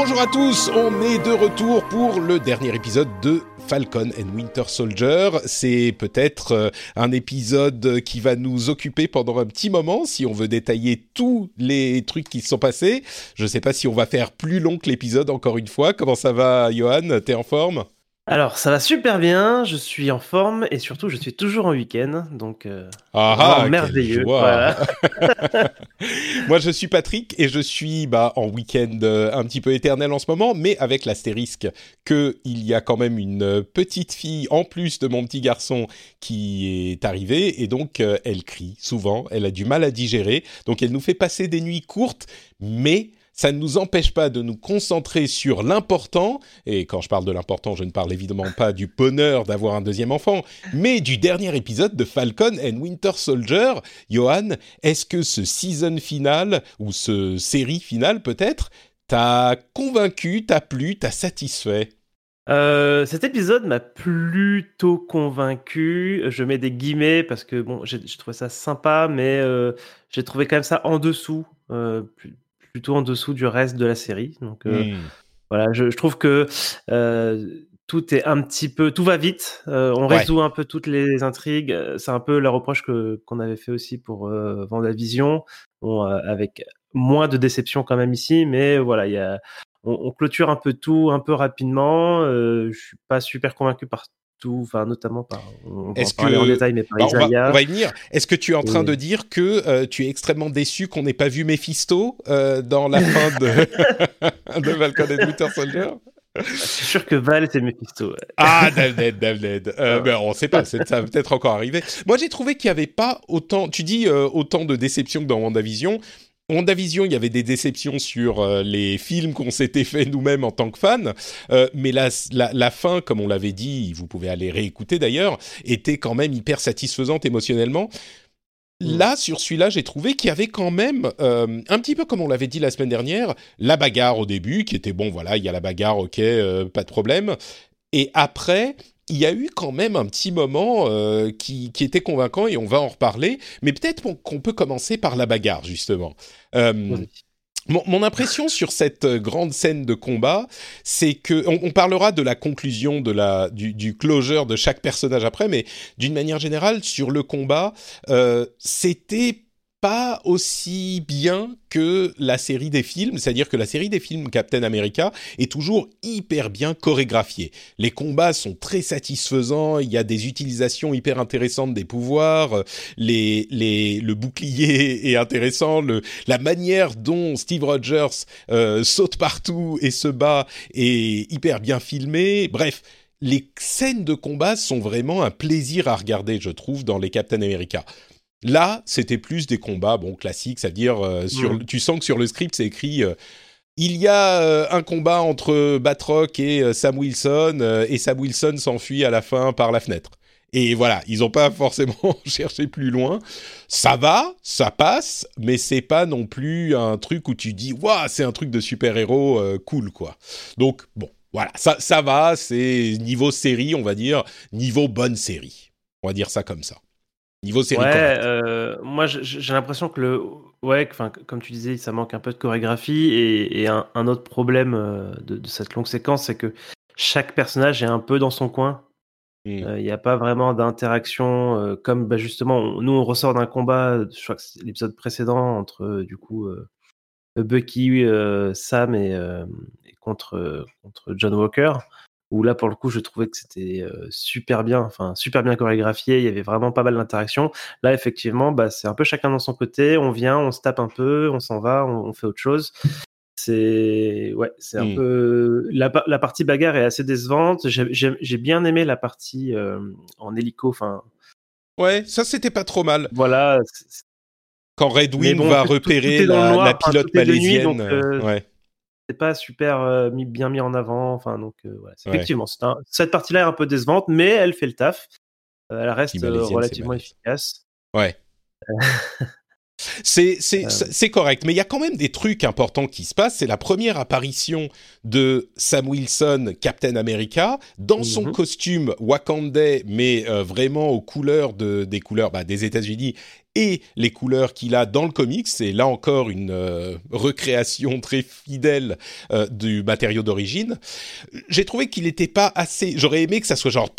Bonjour à tous, on est de retour pour le dernier épisode de Falcon and Winter Soldier. C'est peut-être euh, un épisode qui va nous occuper pendant un petit moment si on veut détailler tous les trucs qui se sont passés. Je ne sais pas si on va faire plus long que l'épisode encore une fois. Comment ça va, Johan? T'es en forme? Alors, ça va super bien, je suis en forme et surtout, je suis toujours en week-end, donc euh, ah, ah merveilleux. Voilà. Moi, je suis Patrick et je suis bah, en week-end euh, un petit peu éternel en ce moment, mais avec l'astérisque qu'il y a quand même une petite fille en plus de mon petit garçon qui est arrivée et donc euh, elle crie souvent, elle a du mal à digérer, donc elle nous fait passer des nuits courtes, mais ça ne nous empêche pas de nous concentrer sur l'important, et quand je parle de l'important, je ne parle évidemment pas du bonheur d'avoir un deuxième enfant, mais du dernier épisode de Falcon and Winter Soldier. Johan, est-ce que ce season final, ou ce série finale peut-être, t'a convaincu, t'a plu, t'a satisfait? Euh, cet épisode m'a plutôt convaincu. Je mets des guillemets parce que bon, j'ai trouvé ça sympa, mais euh, j'ai trouvé quand même ça en dessous. Euh, plutôt en dessous du reste de la série. Donc euh, hmm. voilà, je, trouve que euh, tout est un petit peu, tout va vite. Euh, on résout un peu toutes les intrigues. C'est un peu le reproche que qu'on avait fait aussi pour Vendavision, bon, avec moins de déception quand même ici, mais voilà, il y a, on, clôture un peu tout un peu rapidement. je suis pas super convaincu par tout, enfin notamment par. On va que en détail, mais par bah, on, va, y venir. Est-ce que tu es en train de dire que euh, tu es extrêmement déçu qu'on n'ait pas vu Mephisto euh, dans la fin de, de Falcon and Winter Soldier? Je suis sûr que Val c'est Mephisto. Ah, Davned, Davned. Euh, ben, on ne sait pas, ça va peut-être encore arriver. Moi, j'ai trouvé qu'il n'y avait pas autant, tu dis euh, autant de déception que dans WandaVision. WandaVision, il y avait des déceptions sur euh, les films qu'on s'était fait nous-mêmes en tant que fans, euh, mais la, la, fin, comme on l'avait dit, vous pouvez aller réécouter d'ailleurs, était quand même hyper satisfaisante émotionnellement. Mm. Là, sur celui-là, j'ai trouvé qu'il y avait quand même, euh, un petit peu comme on l'avait dit la semaine dernière, la bagarre au début, qui était bon, voilà, il y a la bagarre, ok, pas de problème. Et après, il y a eu quand même un petit moment euh, qui, qui, était convaincant et on va en reparler. Mais peut-être qu'on peut commencer par la bagarre, justement. Euh, mon, impression sur cette euh, grande scène de combat, c'est que on, parlera de la conclusion de la du, du, closure de chaque personnage après, mais d'une manière générale sur le combat, euh, c'était pas aussi bien que la série des films, c'est-à-dire que la série des films Captain America est toujours hyper bien chorégraphiée. Les combats sont très satisfaisants, il y a des utilisations hyper intéressantes des pouvoirs, le bouclier est intéressant, la manière dont Steve Rogers euh, saute partout et se bat est hyper bien filmée. Bref, les scènes de combat sont vraiment un plaisir à regarder, je trouve, dans les Captain America. Là, c'était plus des combats, bon, classiques, c'est-à-dire, euh, sur, tu sens que sur le script, c'est écrit euh, il y a euh, un combat entre Batroc et Sam Wilson, et Sam Wilson s'enfuit à la fin par la fenêtre. Et voilà, ils n'ont pas forcément cherché plus loin. Ça va, ça passe, mais c'est pas non plus un truc où tu dis, waouh, c'est un truc de super-héros cool, quoi. Donc, bon, voilà, ça, ça va, c'est niveau série, on va dire, niveau bonne série. On va dire ça comme ça. Niveau série ouais, euh, moi j'ai l'impression que le ouais comme tu disais ça manque un peu de chorégraphie et, un, autre problème euh, de, cette longue séquence c'est que chaque personnage est un peu dans son coin. Mmh. euh, il n'y a pas vraiment d'interaction comme bah, justement nous on ressort d'un combat je crois que c'est l'épisode précédent entre du coup Bucky Sam et, et, contre contre John Walker où là pour le coup je trouvais que c'était super bien, enfin super bien chorégraphié, il y avait vraiment pas mal d'interactions. Là effectivement, bah, c'est un peu chacun dans son côté, on vient, on se tape un peu, on s'en va, on, fait autre chose. c'est ouais, c'est un Hmm. peu la, la partie bagarre est assez décevante. J'ai- bien aimé la partie euh, en hélico. Enfin, Ouais, ça c'était pas trop mal. voilà. Quand Red Wing bon, va tout- repérer tout la, noir, la enfin, pilote nuit, malaisienne. donc, euh, ouais. C'est pas super euh, mis, bien mis en avant. Enfin, donc, euh, voilà. Ouais. effectivement, c'est un- cette partie-là est un peu décevante, mais elle fait le taf. Euh, elle reste relativement efficace. Ouais. C'est Euh. c'est- c'est correct, mais il y a quand même des trucs importants qui se passent. C'est la première apparition de Sam Wilson, Captain America, dans son Mhm. costume wakandais, mais euh, vraiment aux couleurs de, des couleurs bah, des États-Unis et les couleurs qu'il a dans le comics. C'est là encore une euh, recréation très fidèle euh, du matériau d'origine. J'ai trouvé qu'il n'était pas assez. J'aurais aimé que ça soit genre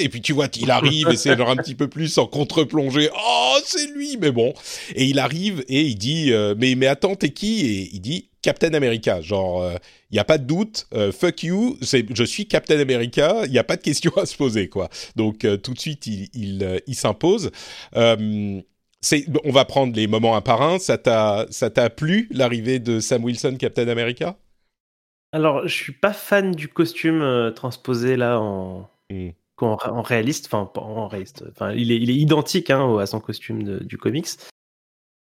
et puis tu vois, il arrive et c'est genre un petit peu plus en contre-plongée. Oh, c'est lui, mais bon. Et il arrive et il dit euh, mais mais attends, t'es qui? Et il dit Captain America. Genre, il y a pas de doute. euh, fuck you, je suis Captain America. Il y a pas de question à se poser quoi. Donc euh, tout de suite, il il, euh, il s'impose. Euh, on va prendre les moments un par un. Ça t'a, plu l'arrivée de Sam Wilson, Captain America? Alors, je suis pas fan du costume euh, transposé là en, Hmm. en, en réaliste. Enfin, en réaliste. Enfin, il est, il est identique hein, à son costume de- du comics.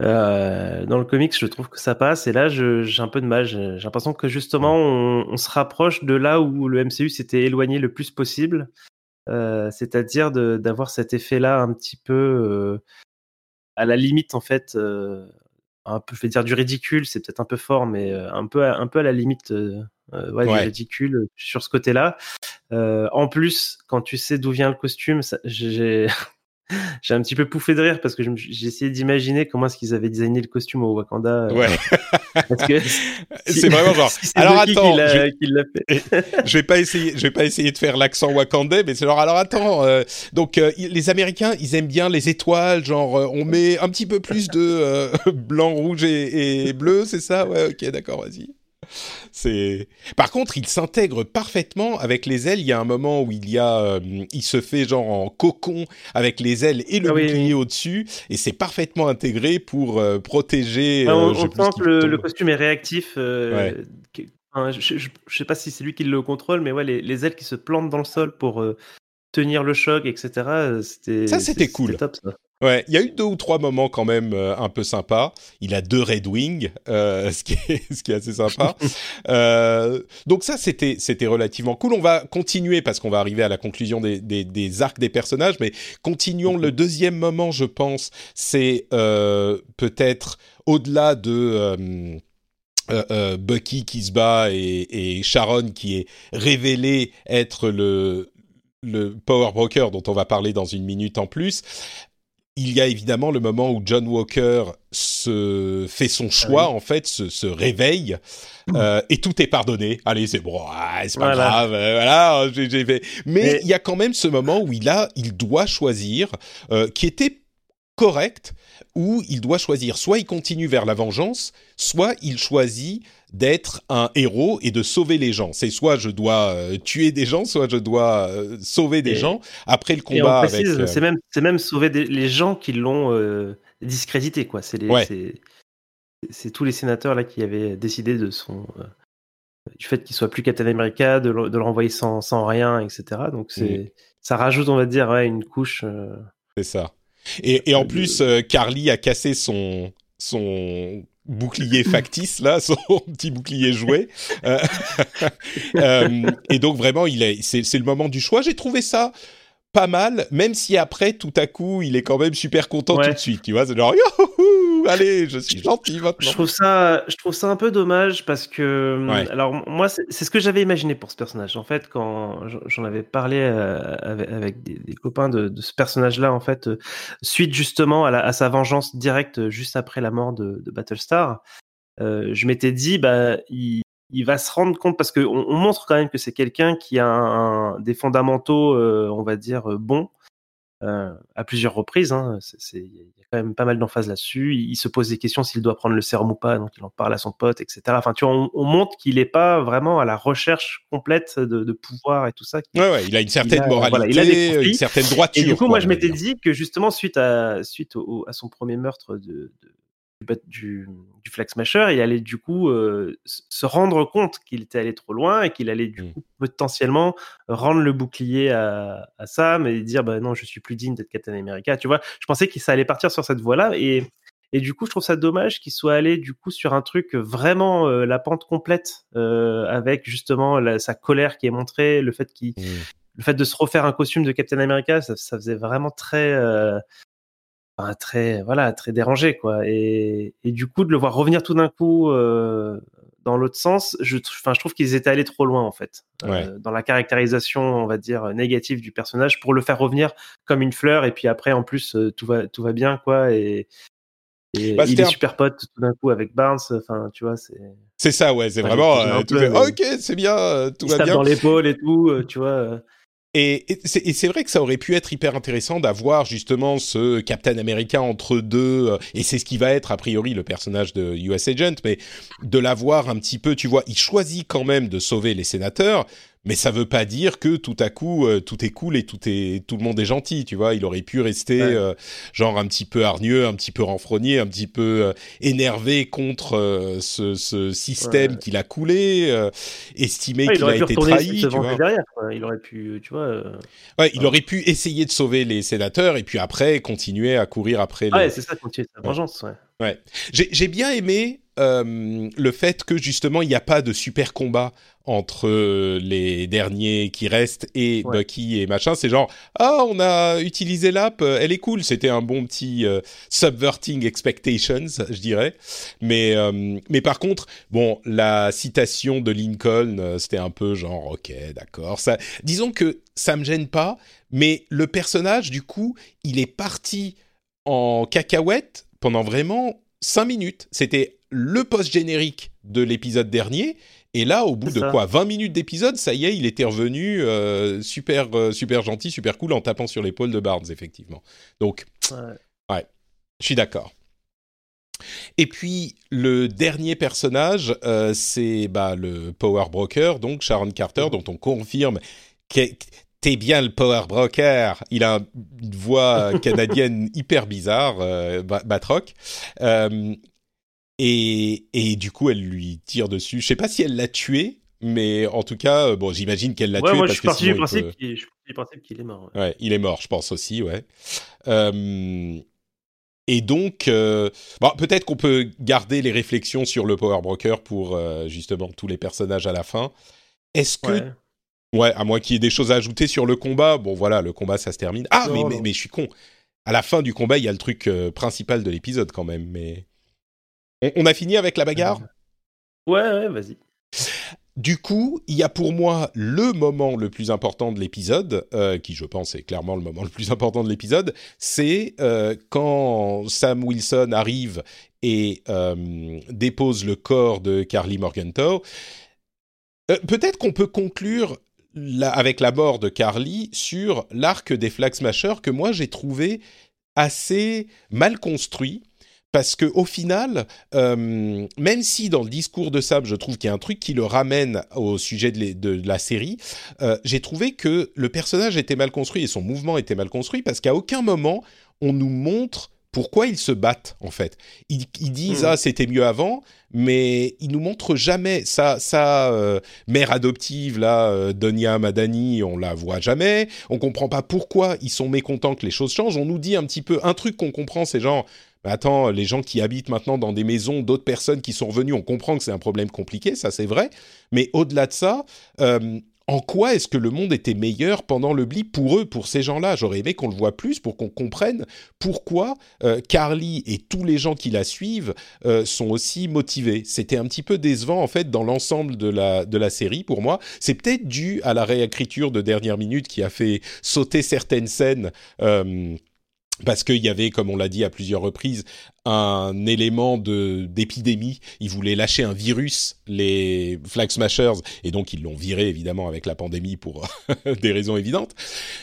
Euh, dans le comics, je trouve que ça passe. Et là, j'ai un peu de mal. J'ai l'impression que justement, on, on se rapproche de là où le MCU s'était éloigné le plus possible. Euh, C'est-à-dire d'avoir cet effet-là un petit peu euh, à la limite, en fait, euh, un peu, je vais dire du ridicule, c'est peut-être un peu fort, mais euh, un peu, à- un peu à la limite euh, euh, ouais, Ouais. du ridicule sur ce côté-là. Euh, en plus, quand tu sais d'où vient le costume, j'ai j'ai un petit peu pouffé de rire parce que j'ai essayé d'imaginer comment est-ce qu'ils avaient designé le costume au Wakanda. euh, Ouais. C'est vraiment genre. si Alors qui attends, je, qui l'a fait. je vais pas essayer, je vais pas essayer de faire l'accent wakandais, mais c'est genre. Alors attends, euh, donc euh, les Américains, ils aiment bien les étoiles, genre on met un petit peu plus de blanc, rouge et, et bleu, c'est ça? Ouais, ok, d'accord, vas-y. C'est. Par contre, il s'intègre parfaitement avec les ailes. Il y a un moment où il y a, euh, il se fait genre en cocon avec les ailes et le Ah bouclier oui. au-dessus, et c'est parfaitement intégré pour euh, protéger. Ouais, on euh, je on sent que le, costume est réactif. Ouais. je, je sais pas si c'est lui qui le contrôle, mais ouais, les, les ailes qui se plantent dans le sol pour tenir le choc, etc. C'était Ça, c'était cool. top, ça. Ouais, il y a eu deux ou trois moments quand même euh, un peu sympas. Il a deux Red Wings, euh, ce, qui est, ce qui est assez sympa. euh, donc ça, c'était c'était relativement cool. On va continuer parce qu'on va arriver à la conclusion des, des, des arcs des personnages, mais continuons. Le deuxième moment, je pense, c'est euh, peut-être au-delà de... euh, euh, euh, Bucky qui se bat et, et Sharon qui est révélé être le, le Power Broker dont on va parler dans une minute en plus. Il y a évidemment le moment où John Walker se fait son choix, Ah en fait, se, se réveille, euh, et tout est pardonné. Allez, c'est bon, ah, c'est pas Voilà. grave, euh, voilà, j'ai j'ai fait. Mais Mais- il y a quand même ce moment où il a, il doit choisir, euh, qui était correct, où il doit choisir soit il continue vers la vengeance, soit il choisit d'être un héros et de sauver les gens. C'est soit je dois euh, tuer des gens, soit je dois euh, sauver des Et- gens après le combat euh, c'est même, c'est même sauver des- les gens qui l'ont discrédité, quoi. C'est Ouais. tous les sénateurs là qui avaient décidé de son, du fait qu'il soit plus Captain America, de le, de le renvoyer sans, sans rien, etc. Donc c'est, Mm. ça rajoute, on va dire, ouais, une couche. C'est ça. Et, et en plus, Carly a cassé son son bouclier factice là, son petit bouclier jouet. Euh, euh, et donc vraiment, il est, c'est, c'est le moment du choix. J'ai trouvé ça pas mal, même si après, tout à coup, il est quand même super content Ouais. tout de suite. Tu vois, c'est genre Youhou, allez, je suis gentil maintenant. Je trouve ça, je trouve ça un peu dommage parce que, Ouais. alors moi, c'est ce que j'avais imaginé pour ce personnage. En fait, quand j'en- avais parlé euh, avec, avec des, des copains de, de ce personnage-là, en fait, euh, suite justement à, la- à sa vengeance directe euh, juste après la mort de, de Battlestar, euh, je m'étais dit, bah, il, il va se rendre compte parce qu'on on montre quand même que c'est quelqu'un qui a un- un- des fondamentaux, euh, on va dire, euh, bons. Euh, à plusieurs reprises. Hein. C'est- c'est- Il y a quand même pas mal d'emphase là-dessus. Il, il se pose des questions s'il doit prendre le sérum ou pas, donc il en parle à son pote, etc. Enfin, tu vois, on, on montre qu'il n'est pas vraiment à la recherche complète de, de pouvoir et tout ça. Ouais, ouais, il a une certaine Il a- moralité, voilà, il a des conflits. une certaine droiture. Et du coup, quoi, moi, je m'étais dit que justement, suite à, suite au- à son premier meurtre de, de, du, du Flag Smasher, il allait du coup euh, se rendre compte qu'il était allé trop loin et qu'il allait du Mm. coup potentiellement rendre le bouclier à, à Sam et dire bah non je suis plus digne d'être Captain America. Tu vois, je pensais que ça allait partir sur cette voie-là et et du coup je trouve ça dommage qu'il soit allé du coup sur un truc vraiment euh, la pente complète euh, avec justement la- sa colère qui est montrée, le fait qu'il Mm. le fait de se refaire un costume de Captain America, ça, ça faisait vraiment très, très, voilà, très dérangé, quoi. Et, et du coup, de le voir revenir tout d'un coup euh, dans l'autre sens, je, enfin, je trouve qu'ils étaient allés trop loin, en fait, euh, dans la caractérisation, on va dire, négative du personnage pour le faire revenir comme une fleur. Et puis après, en plus, euh, tout va, tout va bien, quoi. Et, et Bah, il est un- super pote tout d'un coup avec Barnes. Enfin, tu vois, c'est. C'est ça, ouais, c'est vraiment. mais- ok, c'est bien, tout Il va se tape bien. dans l'épaule et tout, tu vois. Et, et c'est et c'est vrai que ça aurait pu être hyper intéressant d'avoir justement ce Captain America entre deux, euh, et c'est ce qui va être a priori le personnage de US Agent, mais de l'avoir un petit peu, tu vois, il choisit quand même de sauver les sénateurs, mais ça veut pas dire que tout à coup euh, tout est cool et tout est tout le monde est gentil, tu vois. Il aurait pu rester Ouais. euh, genre un petit peu hargneux, un petit peu renfrogné, un petit peu euh, énervé contre ce, ce système Ouais. qu'il a coulé, il qu'il a été trahi, tu vois. derrière. Il aurait pu, tu vois. Ouais, il aurait pu essayer de sauver les sénateurs et puis après continuer à courir après les. Ouais, c'est ça, continuer sa vengeance. Ouais. J'ai j'ai bien aimé euh, le fait que justement il n'y a pas de super combat entre euh, les derniers qui restent et Ouais. Bucky et machin. C'est genre ah on a utilisé l'app, euh, elle est cool. C'était un bon petit euh, subverting expectations, je dirais. Mais euh, mais par contre bon la citation de Lincoln c'était un peu genre ok d'accord ça. Disons que ça me gêne pas, mais le personnage du coup il est parti en cacahuète pendant vraiment 5 minutes. C'était le post-générique de l'épisode dernier. Et là, au bout de ça. quoi 20 minutes d'épisode, ça y est, il était revenu euh, super, euh, super gentil, super cool en tapant sur l'épaule de Barnes, effectivement. Donc, Ouais. je suis d'accord. Et puis, le dernier personnage, euh, c'est bah, le Power Broker, donc Sharon Carter, dont on confirme que t'es bien le Power Broker. Il a une voix canadienne hyper bizarre, Ba- Batroc. Et, et du coup, elle lui tire dessus. Je sais pas si elle l'a tué, mais en tout cas, euh, bon, j'imagine qu'elle l'a Ouais, tué moi, je suis parti du principe peut- qu'il est mort. ouais. Ouais, il est mort, je pense aussi, ouais. Euh, et donc, euh, bon, peut-être qu'on peut garder les réflexions sur le Power Broker pour euh, justement tous les personnages à la fin. Est-ce que, ouais, Ouais. à moins qu'il y ait des choses à ajouter sur le combat, bon voilà, le combat ça se termine. Ah, Non, mais, mais, je suis con. À la fin du combat, il y a le truc euh, principal de l'épisode quand même. Mais on, on a fini avec la bagarre? Ouais, ouais, vas-y. Du coup, il y a pour moi le moment le plus important de l'épisode, euh, qui je pense est clairement le moment le plus important de l'épisode, c'est euh, quand Sam Wilson arrive et euh, dépose le corps de Carly Morgenthau. Peut-être qu'on peut conclure la- avec la mort de Carly sur l'arc des Flag Smashers que moi j'ai trouvé assez mal construit. Parce que au final, euh, même si dans le discours de Sam, je trouve qu'il y a un truc qui le ramène au sujet de, les- de la série, euh, j'ai trouvé que le personnage était mal construit et son mouvement était mal construit parce qu'à aucun moment on nous montre pourquoi ils se battent en fait. Ils, ils disent Mhm. ah c'était mieux avant, mais ils nous montrent jamais sa sa euh, mère adoptive là, euh, Donia Madani, on la voit jamais. On comprend pas pourquoi ils sont mécontents que les choses changent. On nous dit un petit peu un truc qu'on comprend, c'est genre attends, les gens qui habitent maintenant dans des maisons, d'autres personnes qui sont revenues, on comprend que c'est un problème compliqué, ça c'est vrai. Mais au-delà de ça, euh, en quoi est-ce que le monde était meilleur pendant le blip pour eux, pour ces gens-là? J'aurais aimé qu'on le voit plus pour qu'on comprenne pourquoi euh, Carly et tous les gens qui la suivent euh, sont aussi motivés. C'était un petit peu décevant en fait dans l'ensemble de la, de la série pour moi. C'est peut-être dû à la réécriture de dernière minute qui a fait sauter certaines scènes. Parce qu'il y avait, comme on l'a dit à plusieurs reprises, un élément de d'épidémie. Ils voulaient lâcher un virus, les Flag Smashers, et donc ils l'ont viré évidemment avec la pandémie pour des raisons évidentes.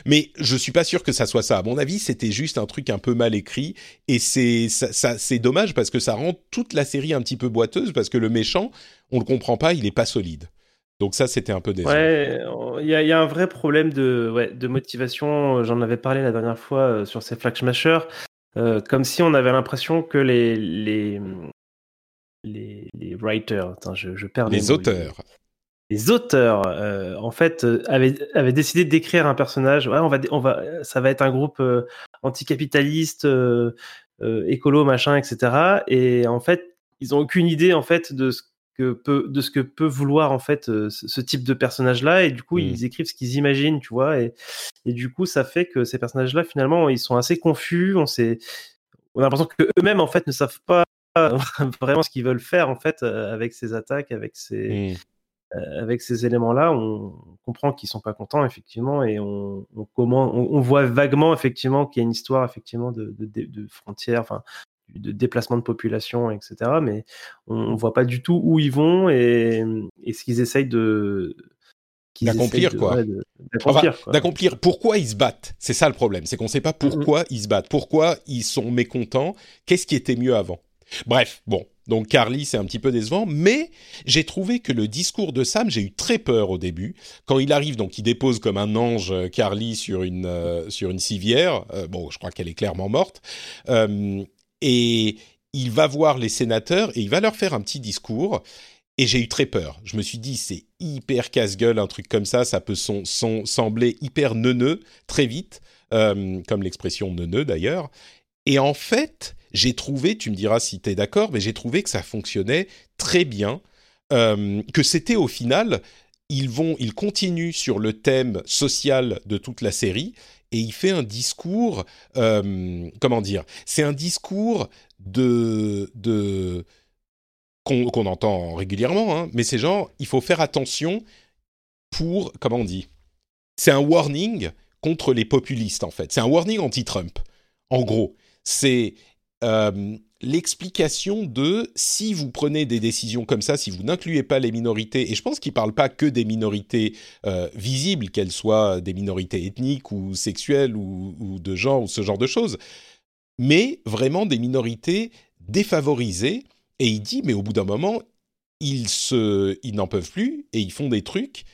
Mais je suis pas sûr que ça soit ça. À mon avis, c'était juste un truc un peu mal écrit, et c'est ça, ça- c'est dommage parce que ça rend toute la série un petit peu boiteuse parce que le méchant, on le comprend pas, il est pas solide. Donc ça, c'était un peu décevant. Ouais, il y, a- il y a un vrai problème de, ouais, de motivation. J'en avais parlé la dernière fois euh, sur ces Flag Smashers. euh, comme si on avait l'impression que les les les, les writers, attends, je, je perds Les mots. auteurs. les auteurs, euh, en fait, euh, avaient, avaient décidé d'écrire un personnage. Ouais, on va, on va, ça va être un groupe anticapitaliste, écolo, machin, etc. Et en fait, ils ont aucune idée en fait de ce que peut, de ce que peut vouloir en fait euh, ce, type de personnage-là. Et du coup, Mm. ils écrivent ce qu'ils imaginent, tu vois. Et, et du coup, ça fait que ces personnages-là, finalement, ils sont assez confus. On s'est, on a l'impression que eux-mêmes en fait ne savent pas vraiment ce qu'ils veulent faire en fait euh, avec ces attaques, avec ces Hmm. euh, avec ces éléments-là, on comprend qu'ils sont pas contents effectivement, et on, on, comment, on, on voit vaguement effectivement qu'il y a une histoire effectivement de, de, de- de frontières, enfin de déplacement de population, etc. Mais on, on voit pas du tout où ils vont et, et ce qu'ils essayent de qu'ils D'accomplir, essayent de- quoi. ouais, de- Enfin, d'accomplir, quoi. d'accomplir pourquoi ils se battent? C'est ça le problème, c'est qu'on ne sait pas pourquoi ils se battent, pourquoi ils sont mécontents, qu'est-ce qui était mieux avant? Bref, bon, donc Carly, c'est un petit peu décevant, mais j'ai trouvé que le discours de Sam, j'ai eu très peur au début. Quand il arrive, donc il dépose comme un ange euh, Carly sur une, euh, sur une civière, euh, bon, je crois qu'elle est clairement morte, euh, et il va voir les sénateurs et il va leur faire un petit discours. Et j'ai eu très peur. Je me suis dit, c'est hyper casse-gueule, un truc comme ça, ça peut son- son- sembler hyper neuneux très vite, euh, comme l'expression neuneux d'ailleurs. Et en fait, j'ai trouvé, tu me diras si tu es d'accord, mais j'ai trouvé que ça fonctionnait très bien, euh, que c'était au final, ils vont, ils continuent sur le thème social de toute la série, et il fait un discours, euh, comment dire, c'est un discours de, de qu'on entend régulièrement, hein, mais c'est genre, il faut faire attention pour, comment on dit, c'est un warning contre les populistes en fait, c'est un warning anti-Trump. En gros, c'est euh, l'explication de si vous prenez des décisions comme ça, si vous n'incluez pas les minorités, et je pense qu'il ne parle pas que des minorités euh, visibles, qu'elles soient des minorités ethniques ou sexuelles ou, de genre ou ce genre de choses, mais vraiment des minorités défavorisées. Et il dit, mais au bout d'un moment, ils, ils n'en peuvent plus et ils font des trucs,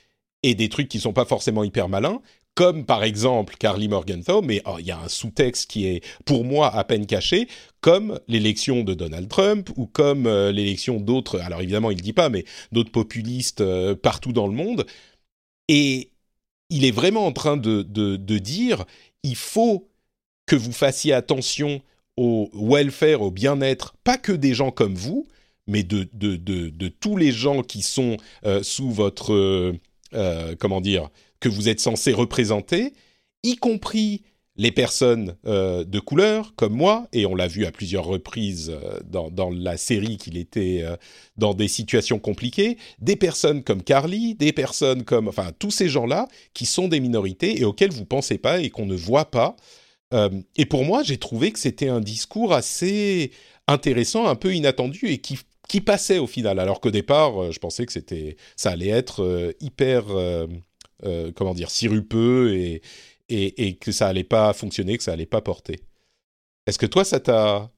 et des trucs qui ne sont pas forcément hyper malins, comme par exemple Carly Morgenthau, mais oh, il y a un sous-texte qui est pour moi à peine caché, comme l'élection de Donald Trump ou comme euh, l'élection d'autres, alors évidemment il ne dit pas, mais d'autres populistes euh, partout dans le monde. Et il est vraiment en train de, dire, il faut que vous fassiez attention au welfare, au bien-être, pas que des gens comme vous, mais de, tous les gens qui sont euh, sous votre, comment dire, que vous êtes censé représenter, y compris les personnes euh, de couleur comme moi, et on l'a vu à plusieurs reprises euh, dans, la série qu'il était euh, dans des situations compliquées, des personnes comme Carly, des personnes comme, enfin, tous ces gens-là qui sont des minorités et auxquels vous pensez pas et qu'on ne voit pas. Et pour moi, j'ai trouvé que c'était un discours assez intéressant, un peu inattendu et qui, qui passait au final, alors qu'au départ, je pensais que ça allait être hyper, comment dire, sirupeux et, et, et que ça allait pas fonctionner, que ça allait pas porter. Est-ce que toi, ça t'a,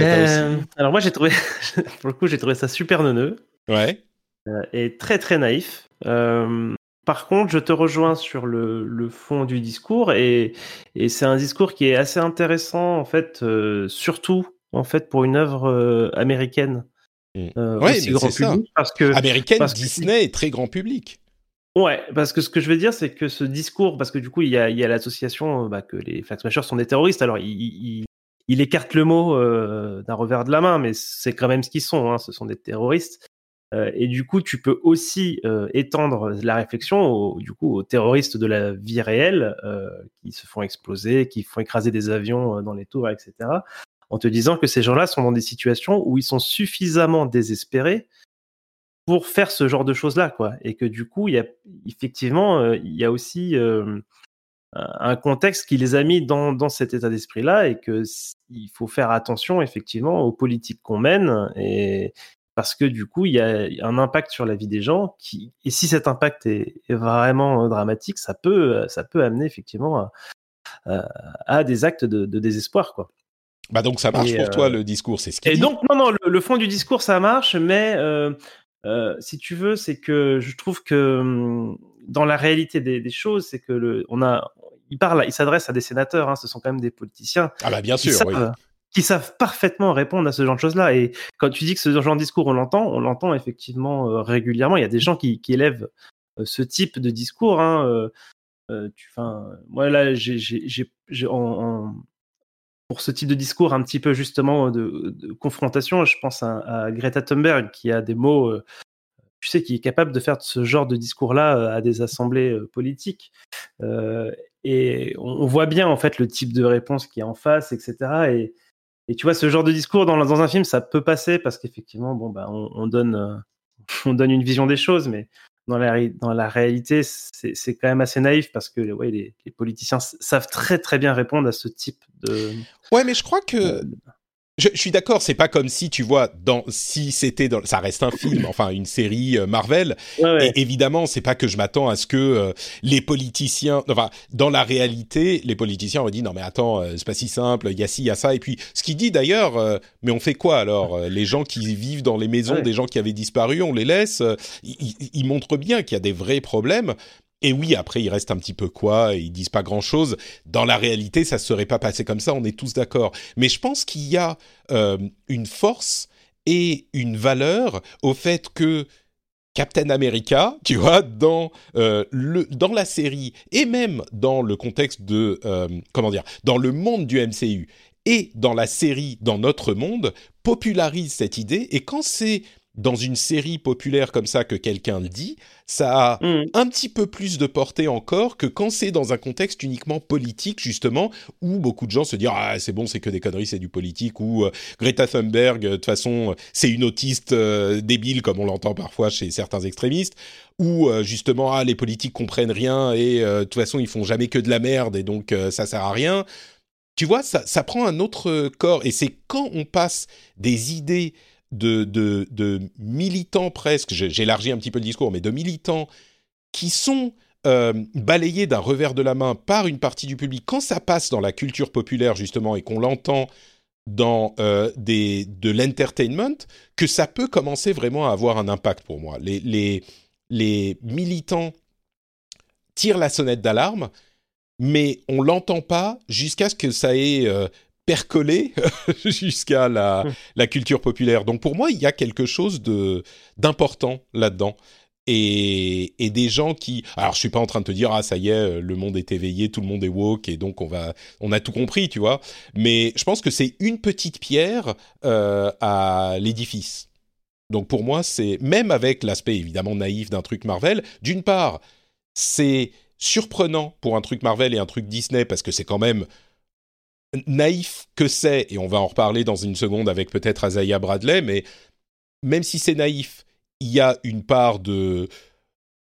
Euh, alors moi j'ai trouvé, pour le coup j'ai trouvé ça super neuneux Ouais. euh, et très très naïf. Euh, par contre, je te rejoins sur le, le fond du discours et, et c'est un discours qui est assez intéressant en fait, euh, surtout en fait pour une œuvre euh, américaine Mm. euh, Ouais, aussi grand c'est ça. public parce que Américaine, parce que- Disney est très grand public. Ouais, parce que ce que je veux dire, c'est que ce discours, parce que du coup, il y a, l'association euh, bah, que les Flag sont des terroristes. Alors, il, écarte le mot euh, d'un revers de la main, mais c'est quand même ce qu'ils sont. Hein, ce sont des terroristes. Euh, et du coup, tu peux aussi étendre la réflexion aux, du coup, aux terroristes de la vie réelle qui se font exploser, qui font écraser des avions dans les tours, etc. En te disant que ces gens-là sont dans des situations où ils sont suffisamment désespérés pour faire ce genre de choses-là, quoi. Et que du coup, il y a effectivement, euh, il y a aussi euh, un contexte qui les a mis dans, dans cet état d'esprit-là et que il faut faire attention effectivement aux politiques qu'on mène et parce que du coup, il y a un impact sur la vie des gens qui et si cet impact est, est vraiment euh, dramatique, ça peut ça peut amener effectivement à, à- à des actes de, de désespoir, quoi. Bah donc ça marche Et, pour euh, toi le discours, c'est ce qu'il Et dit. donc, non, non, le, le fond du discours, ça marche, mais euh, euh, si tu veux, c'est que je trouve que hum, dans la réalité des, des choses, c'est que le, on a, il parle, il s'adresse à des sénateurs, hein, ce sont quand même des politiciens. Ah bah bien sûr, savent, oui. qui savent parfaitement répondre à ce genre de choses-là. Et quand tu dis que ce genre de discours, on l'entend, on l'entend effectivement euh, régulièrement. Il y a des gens qui, qui élèvent euh, ce type de discours. Hein, euh, tu, moi là, j'ai, j'ai, j'ai, j'ai- en, en- pour ce type de discours un petit peu justement de, confrontation, je pense à, Greta Thunberg qui a des mots, euh, tu sais, qui est capable de faire ce genre de discours-là euh, à des assemblées euh, politiques. Et on, voit bien en fait le type de réponse qui est en face, etc. Et, tu vois, ce genre de discours dans, dans un film, ça peut passer parce qu'effectivement, bon, bah, on, on donne, on donne une vision des choses, mais dans la, ré- dans la réalité, c'est quand même assez naïf parce que ouais, les, les politiciens savent très très bien répondre à ce type de. Ouais, mais je crois que je, je suis d'accord. C'est pas comme si tu vois dans si c'était dans ça reste un film, enfin une série euh, Marvel. Ouais, ouais. Et évidemment, c'est pas que je m'attends à ce que euh, les politiciens, enfin, dans la réalité, les politiciens ont dit non mais attends, euh, c'est pas si simple, il y a ci, il y a ça. Et puis, ce qu'il dit d'ailleurs, mais on fait quoi alors Les gens qui vivent dans les maisons Ouais. des gens qui avaient disparu, on les laisse. ils montrent bien qu'il y a des vrais problèmes. Et oui, après, il reste un petit peu quoi, ils disent pas grand-chose. Dans la réalité, ça se serait pas passé comme ça, on est tous d'accord. Mais je pense qu'il y a euh, une force et une valeur au fait que Captain America, tu vois, dans euh, le dans la série et même dans le contexte de euh, comment dire, dans le monde du MCU et dans la série, dans notre monde, popularise cette idée. Et quand c'est dans une série populaire comme ça que quelqu'un le dit, ça a Mm. un petit peu plus de portée encore que quand c'est dans un contexte uniquement politique, justement, où beaucoup de gens se disent Ah, c'est bon, c'est que des conneries, c'est du politique, ou euh, Greta Thunberg, euh, de toute façon, euh, c'est une autiste euh, débile, comme on l'entend parfois chez certains extrémistes, ou euh, justement, ah, les politiques comprennent rien et de toute façon, ils font jamais que de la merde et donc ça sert à rien. Tu vois, ça, ça prend un autre corps et c'est quand on passe des idées de, de, militants presque, j'élargis un petit peu le discours, mais de militants qui sont euh, balayés d'un revers de la main par une partie du public, quand ça passe dans la culture populaire justement et qu'on l'entend dans euh, des, de l'entertainment, que ça peut commencer vraiment à avoir un impact pour moi. Les, les, les militants tirent la sonnette d'alarme, mais on l'entend pas jusqu'à ce que ça ait euh, percolé jusqu'à la, la culture populaire. Donc pour moi, il y a quelque chose de d'important là-dedans. Et, et des gens qui... Alors, je suis pas en train de te dire, ah, ça y est, le monde est éveillé, tout le monde est woke, et donc on va... On a tout compris, tu vois. Mais je pense que c'est une petite pierre euh, à l'édifice. Donc pour moi, c'est... Même avec l'aspect, évidemment, naïf d'un truc Marvel, d'une part, c'est surprenant pour un truc Marvel et un truc Disney, parce que c'est quand même naïf que c'est, et on va en reparler dans une seconde avec peut-être Azaya Bradley, mais même si c'est naïf, il y a une part de,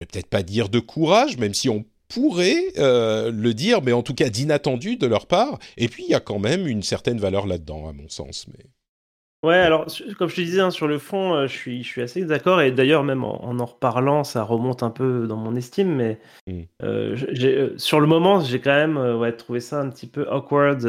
peut-être pas dire de courage, même si on pourrait euh, le dire, mais en tout cas d'inattendu de leur part. Et puis il y a quand même une certaine valeur là-dedans, à mon sens. Mais Ouais, alors comme je te disais, hein, sur le fond, euh, je suis, je suis assez d'accord. Et d'ailleurs, même en, en en reparlant, ça remonte un peu dans mon estime. Mais Mm. euh, euh, sur le moment, j'ai quand même euh, ouais, trouvé ça un petit peu awkward.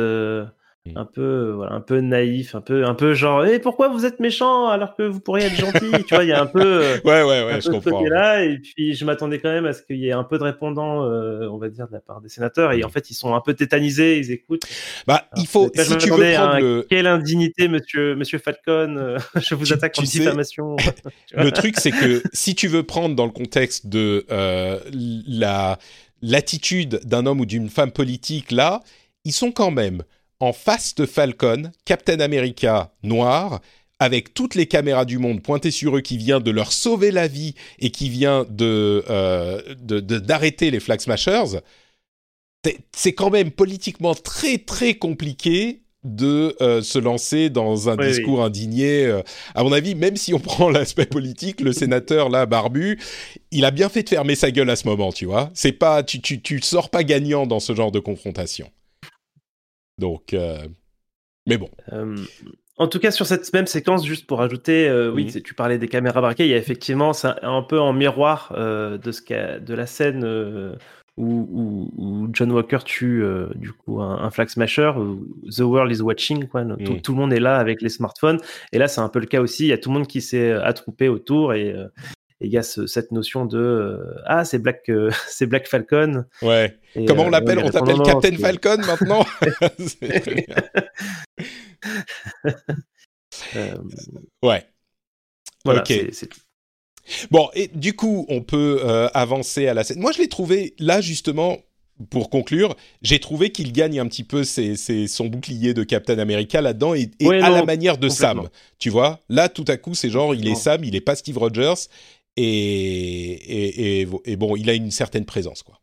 Un peu, euh, voilà, un peu naïf, un peu, un peu genre, Eh, pourquoi vous êtes méchant alors que vous pourriez être gentil Tu vois, il y a un peu. euh, ouais, ouais, ouais, je comprends. côté-là, et puis je m'attendais quand même à ce qu'il y ait un peu de répondants, euh, on va dire, de la part des sénateurs, et en fait ils sont un peu tétanisés, ils écoutent. Bah, il faut, Là, je si tu veux m'attendais à prendre un le, Quelle indignité, monsieur, monsieur Falcon, euh, je vous Tu- attaque tu en sais- diffamation. Le truc, c'est que si tu veux prendre dans le contexte de euh, la l'attitude d'un homme ou d'une femme politique là, ils sont quand même en face de Falcon, Captain America noir, avec toutes les caméras du monde pointées sur eux, qui vient de leur sauver la vie et qui vient de euh, de- de- d'arrêter les Flag Smashers. C'est- quand même politiquement très très compliqué de euh, se lancer dans un Oui, discours indigné. euh, à mon avis, même si on prend l'aspect politique, le sénateur là, barbu, il a bien fait de fermer sa gueule à ce moment, tu vois. C'est pas, tu, tu, tu sors pas gagnant dans ce genre de confrontation. Donc, euh, mais bon. Euh, en tout cas, sur cette même séquence, juste pour ajouter, euh, oui, Mhm. tu parlais des caméras braquées, il y a effectivement c'est un, un peu en miroir de, ce de la scène où, où- où John Walker tue du coup un, un flag smasher, où The World is watching, quoi. Tout, Mhm. tout le monde est là avec les smartphones, et là c'est un peu le cas aussi, il y a tout le monde qui s'est attroupé autour, et il y a ce- cette notion de euh, ah c'est Black euh, c'est Black Falcon. Ouais. Et, Comment euh, on l'appelle On t'appelle Captain Falcon maintenant. Euh, Ouais. voilà, Ok. Bon, et du coup, on peut euh, avancer à la scène. Moi, je l'ai trouvé là justement. Pour conclure, j'ai trouvé qu'il gagne un petit peu ses- ses- son bouclier de Captain America là-dedans et, et Ouais, à non, la manière de Sam. Tu vois, là, tout à coup, c'est genre, il est. Sam, il est pas Steve Rogers et, et, et, et bon, il a une certaine présence, quoi.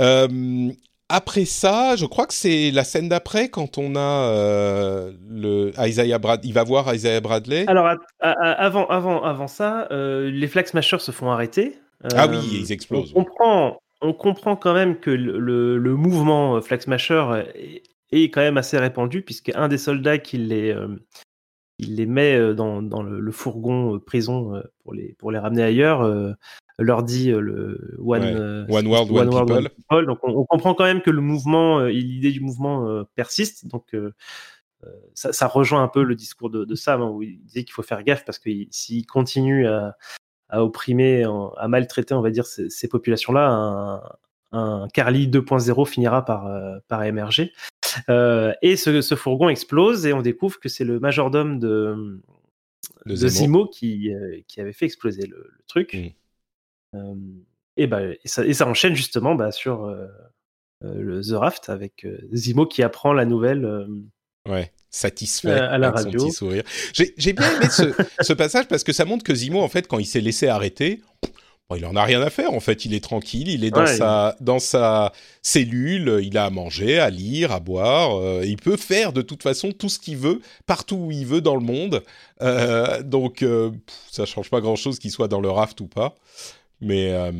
Euh, après ça, je crois que c'est la scène d'après quand on a euh, le Isaiah Brad, il va voir Isaiah Bradley. Alors, à- à- à- avant, avant, avant ça, euh, les Flag Smashers se font arrêter. Ah oui, ils explosent, On comprend, on comprend quand même que le, le- le mouvement Flag Smasher est, est quand même assez répandu, puisque un des soldats qui les, il les met euh, dans, dans le, le fourgon euh, prison euh, pour, les, pour les ramener ailleurs, leur dit le One, Ouais. euh, One World, One People. People. Donc on, on comprend quand même que le mouvement, euh, et l'idée du mouvement euh, persiste. Donc ça, ça rejoint un peu le discours de, de Sam, hein, où il disait qu'il faut faire gaffe parce que il- s'il continue à, à opprimer, en- à maltraiter, on va dire, ces, ces populations-là, un, un Carly 2.0 finira par, par émerger. Euh, et ce, ce fourgon explose et on découvre que c'est le majordome de, De de Zemo. Zemo qui, euh, qui avait fait exploser le, le truc. Euh, et, bah, et, ça, et ça enchaîne justement bah, sur le The Raft avec Zemo qui apprend la nouvelle. Ouais, satisfait Euh, à la avec radio. son petit sourire. J'ai j'ai bien aimé ce, ce passage parce que ça montre que Zimo, en fait, quand il s'est laissé arrêter, bon, il en a rien à faire. En fait, il est tranquille, il est dans Ouais, sa dans sa cellule, il a à manger, à lire, à boire. euh, il peut faire de toute façon tout ce qu'il veut partout où il veut dans le monde. Euh, donc, euh, pff, ça change pas grand chose qu'il soit dans le raft ou pas. Mais euh,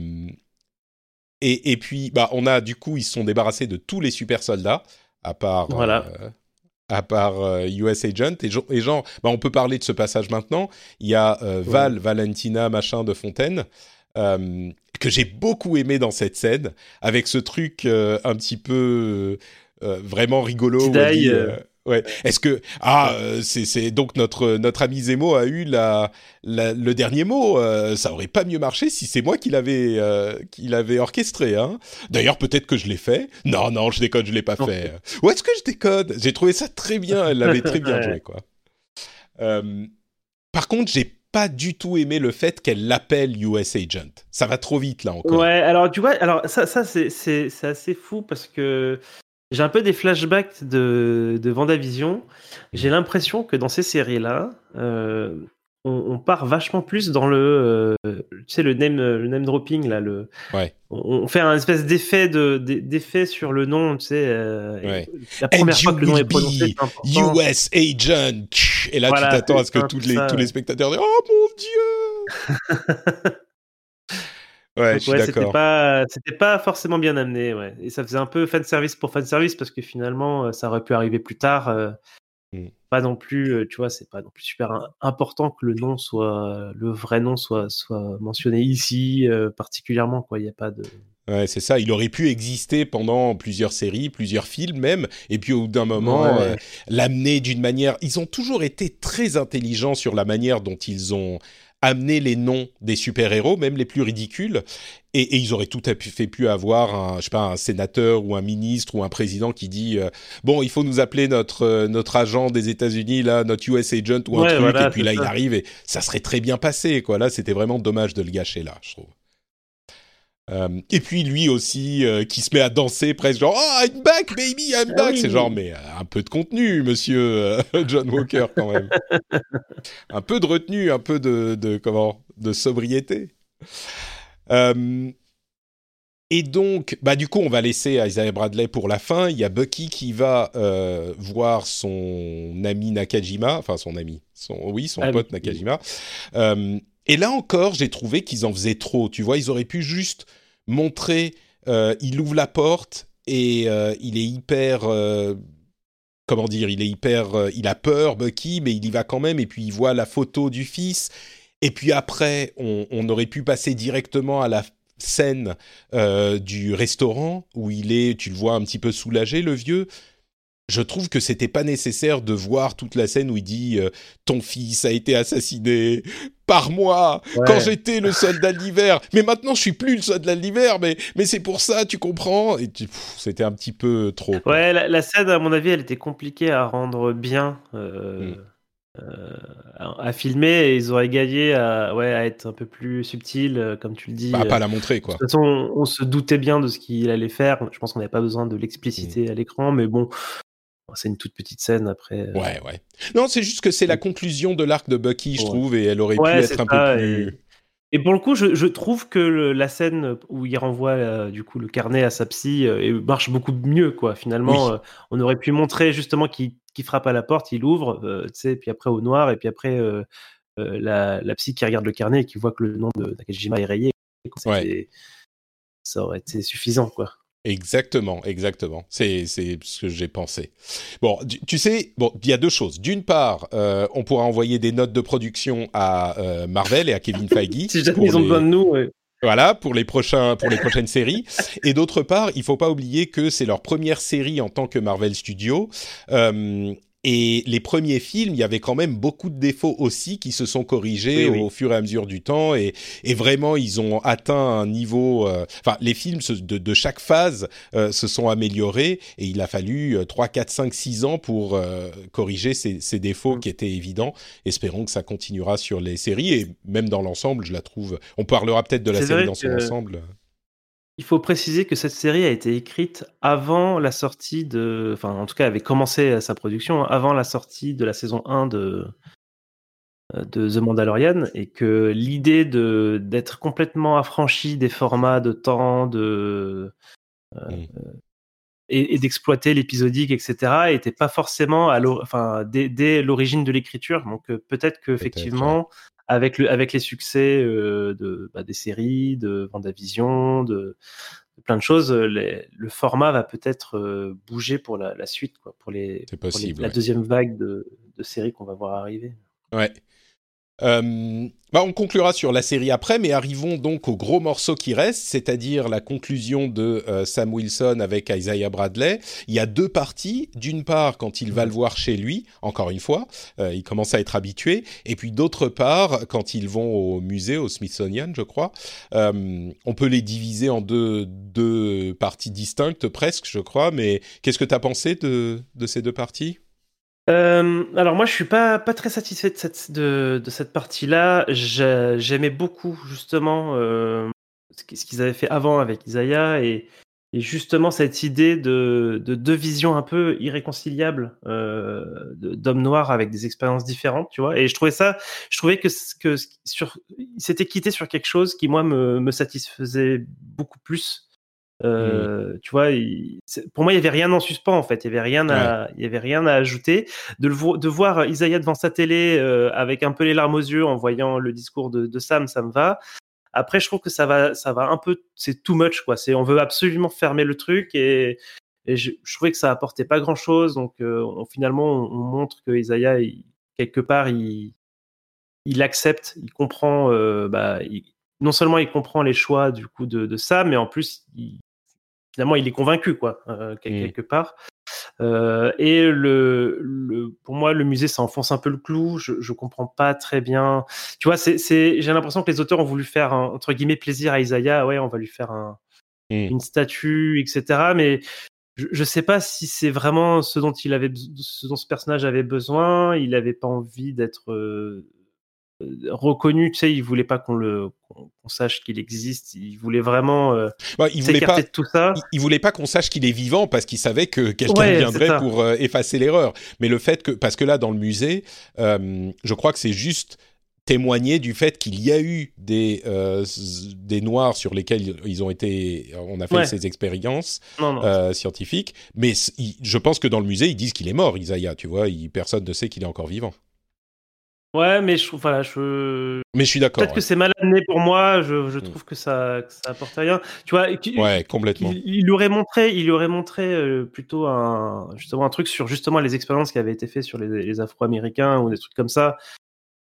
et, et puis, bah, on a du coup, ils se sont débarrassés de tous les super soldats, à part, Voilà. à part euh, US Agent. Et, et genre, bah, on peut parler de ce passage maintenant. Il y a euh, Val, Valentina, machin de Fontaine, euh, que j'ai beaucoup aimé dans cette scène, avec ce truc euh, un petit peu euh, vraiment rigolo. dit, Ouais. Est-ce que ah c'est donc notre notre ami Zemo a eu la, la- le dernier mot. ça aurait pas mieux marché si c'est moi qui l'avais qui orchestré. Hein. D'ailleurs peut-être que je l'ai fait. Non non je déconne je l'ai pas Non. fait. Où est-ce que je déconne? J'ai trouvé ça très bien. Elle l'avait très bien Ouais. joué quoi. Par contre j'ai pas du tout aimé le fait qu'elle l'appelle US Agent. Ça va trop vite là encore. Ouais, alors tu vois, alors ça, ça c'est, assez fou parce que j'ai un peu des flashbacks de, de Vendavision. J'ai l'impression que dans ces séries-là, euh, on, on part vachement plus dans le, euh, tu sais, le name, le name dropping là, le, Ouais. on, on fait un espèce d'effet de, d'effet sur le nom, tu sais. euh, Ouais. La première And fois que le nom est prononcé, important. US Agent. Et là, Voilà, tu t'attends à ce que tous les, ça, tous les spectateurs disent Oh mon Dieu Ouais, Donc, je suis ouais, c'était d'accord. pas, c'était pas forcément bien amené, ouais. Et ça faisait un peu fan service pour fan service parce que finalement, euh, ça aurait pu arriver plus tard. euh, Mm. Pas non plus, euh, tu vois, c'est pas non plus super im- important que le nom soit, le vrai nom soit, soit mentionné ici euh, particulièrement, quoi. Il y a pas de. Ouais, c'est ça. Il aurait pu exister pendant plusieurs séries, plusieurs films même, et puis au bout d'un moment, Ouais. euh, l'amener d'une manière. Ils ont toujours été très intelligents sur la manière dont ils ont amené les noms des super-héros, même les plus ridicules. Et, et ils auraient tout à fait pu avoir un, je sais pas, un sénateur ou un ministre ou un président qui dit euh, bon, il faut nous appeler notre euh, notre agent des États-Unis là, notre US agent ou un Ouais, truc. voilà, et puis là, il arrive et ça serait très bien passé quoi. Là, c'était vraiment dommage de le gâcher là, je trouve. Euh, et puis lui aussi euh, qui se met à danser presque genre oh I'm back baby I'm Ah back oui. c'est genre mais euh, un peu de contenu monsieur John Walker quand même un peu de retenue un peu de, de comment de sobriété Euh, et donc bah du coup on va laisser Isaiah Bradley pour la fin il y a Bucky qui va euh, voir son ami Nakajima enfin son ami son oui son Ah oui. pote Nakajima euh, et là encore, j'ai trouvé qu'ils en faisaient trop. Tu vois, ils auraient pu juste montrer, euh, il ouvre la porte et euh, il est hyper, euh, comment dire, il est hyper, il a peur, Bucky, mais il y va quand même. Et puis il voit la photo du fils. Et puis après, on, on aurait pu passer directement à la scène du restaurant où il est, tu le vois un petit peu soulagé, le vieux. Je trouve que c'était pas nécessaire de voir toute la scène où il dit euh, ton fils a été assassiné par moi quand j'étais le soldat de l'hiver. Mais maintenant je suis plus le soldat de l'hiver, mais mais c'est pour ça, tu comprends? Et c'était un petit peu trop. Ouais, la, scène à mon avis, elle était compliquée à rendre bien. Euh, mm. euh, à filmer et ils auraient gagné à, ouais, à être un peu plus subtil, comme tu le dis. Bah, pas la montrer, quoi. De toute façon, on, se doutait bien de ce qu'il allait faire. Je pense qu'on n'avait pas besoin de l'expliciter mm. à l'écran, mais bon, c'est une toute petite scène après. Euh. Ouais, ouais. Non, c'est juste que c'est la conclusion de l'arc de Bucky, je trouve, et elle aurait pu être un peu plus. Et... pour le coup, je, trouve que la scène où il renvoie euh, du coup le carnet à sa psy euh, marche beaucoup mieux, quoi. Finalement, on aurait pu montrer justement qu'il frappe à la porte, il ouvre, tu sais, puis après au noir, et puis après la, la, psy qui regarde le carnet et qui voit que le nom de Nakajima est rayé. Ça aurait été suffisant, quoi. Exactement, exactement. C'est ce que j'ai pensé. Bon, tu, sais, bon, il y a deux choses. D'une part, euh, on pourra envoyer des notes de production à euh, Marvel et à Kevin Feige. si jamais ils ont besoin de nous. Voilà pour les prochains pour les prochaines séries. Et d'autre part, il faut pas oublier que c'est leur première série en tant que Marvel Studio. Euh, et les premiers films, il y avait quand même beaucoup de défauts aussi qui se sont corrigés au fur et à mesure du temps. Et, et vraiment, ils ont atteint un niveau... Euh, enfin, les films de, de chaque phase euh, se sont améliorés. Et il a fallu 3, 4, 5, 6 ans pour euh, corriger ces, ces défauts mm. qui étaient évidents. Espérons que ça continuera sur les séries. Et même dans l'ensemble, je la trouve... On parlera peut-être de la série dans son ensemble. Il faut préciser que cette série a été écrite avant la sortie de. Enfin, en tout cas, avait commencé sa production avant la sortie de la saison 1 de, de The Mandalorian et que l'idée de, d'être complètement affranchi des formats de temps, de. Euh, et, d'exploiter l'épisodique, etc., n'était pas forcément à enfin, dès, l'origine de l'écriture. Donc euh, peut-être qu'effectivement, avec, le, avec les succès euh, de, bah, des séries, de Vendavision, de, de plein de choses, le format va peut-être euh, bouger pour la, suite, quoi, pour, les, possible, la deuxième vague de, de séries qu'on va voir arriver. Ouais. Euh, bah on conclura sur la série après, mais arrivons donc au gros morceau qui reste, c'est-à-dire la conclusion de euh, Sam Wilson avec Isaiah Bradley. Il y a deux parties. D'une part, quand il va le voir chez lui, encore une fois, euh, il commence à être habitué, et puis d'autre part, quand ils vont au musée, au Smithsonian, je crois. on peut les diviser en deux, deux parties distinctes presque, je crois, mais qu'est-ce que tu as pensé de, de ces deux parties? Euh, alors moi je suis pas pas très satisfait de cette de, de cette partie-là. J'aimais beaucoup justement euh, ce qu'ils avaient fait avant avec Isaiah et, et justement cette idée de, de deux visions un peu irréconciliables euh, d'hommes noirs avec des expériences différentes, tu vois. Et je trouvais ça, je trouvais que que sur quitté sur quelque chose qui moi me, me satisfaisait beaucoup plus Mmh. Euh, Tu vois, pour moi, il y avait rien en suspens en fait. Il y avait rien à, il y avait rien à ajouter. De, le de voir Isaiah devant sa télé euh, avec un peu les larmes aux yeux en voyant le discours de, de, Sam, ça me va. Après, je trouve que ça va, ça va un peu, c'est too much quoi. C'est, on veut absolument fermer le truc et, et je, je, trouvais que ça apportait pas grand chose. Donc, euh, on, finalement, on, montre que Isaiah, quelque part, il, il accepte, il comprend, bah, non seulement il comprend les choix du coup de, de Sam, mais en plus il, finalement, il est convaincu, quoi, euh, mmh. quelque part. Euh, et le, le, pour moi, le musée, ça enfonce un peu le clou. Je, je comprends pas très bien. Tu vois, c'est, j'ai l'impression que les auteurs ont voulu faire un, entre guillemets plaisir à Isaiah. Ouais, on va lui faire un, mmh. une statue, etc. Mais je, je sais pas si c'est vraiment ce dont il avait, ce dont ce personnage avait besoin. Il avait pas envie d'être euh, reconnu, tu sais, il voulait pas qu'on le qu'on sache qu'il existe, il voulait vraiment euh, bah, il voulait pas de tout ça. Il, voulait pas qu'on sache qu'il est vivant parce qu'il savait que quelqu'un viendrait pour euh, effacer l'erreur. Mais le fait que parce que là dans le musée, euh, je crois que c'est juste témoigner du fait qu'il y a eu des des noirs sur lesquels ils ont été on a fait ces expériences scientifiques. Mais je pense que dans le musée ils disent qu'il est mort Isaiah tu vois il, personne ne sait qu'il est encore vivant Ouais, mais je trouve, voilà, je. Mais je suis d'accord. Peut-être que c'est mal amené pour moi. Je, je trouve que ça, que ça apporte rien. Tu vois. Ouais, complètement. Il, aurait montré, il aurait montré euh, plutôt un, justement un truc sur justement les expériences qui avaient été faites sur les, les Afro-Américains ou des trucs comme ça.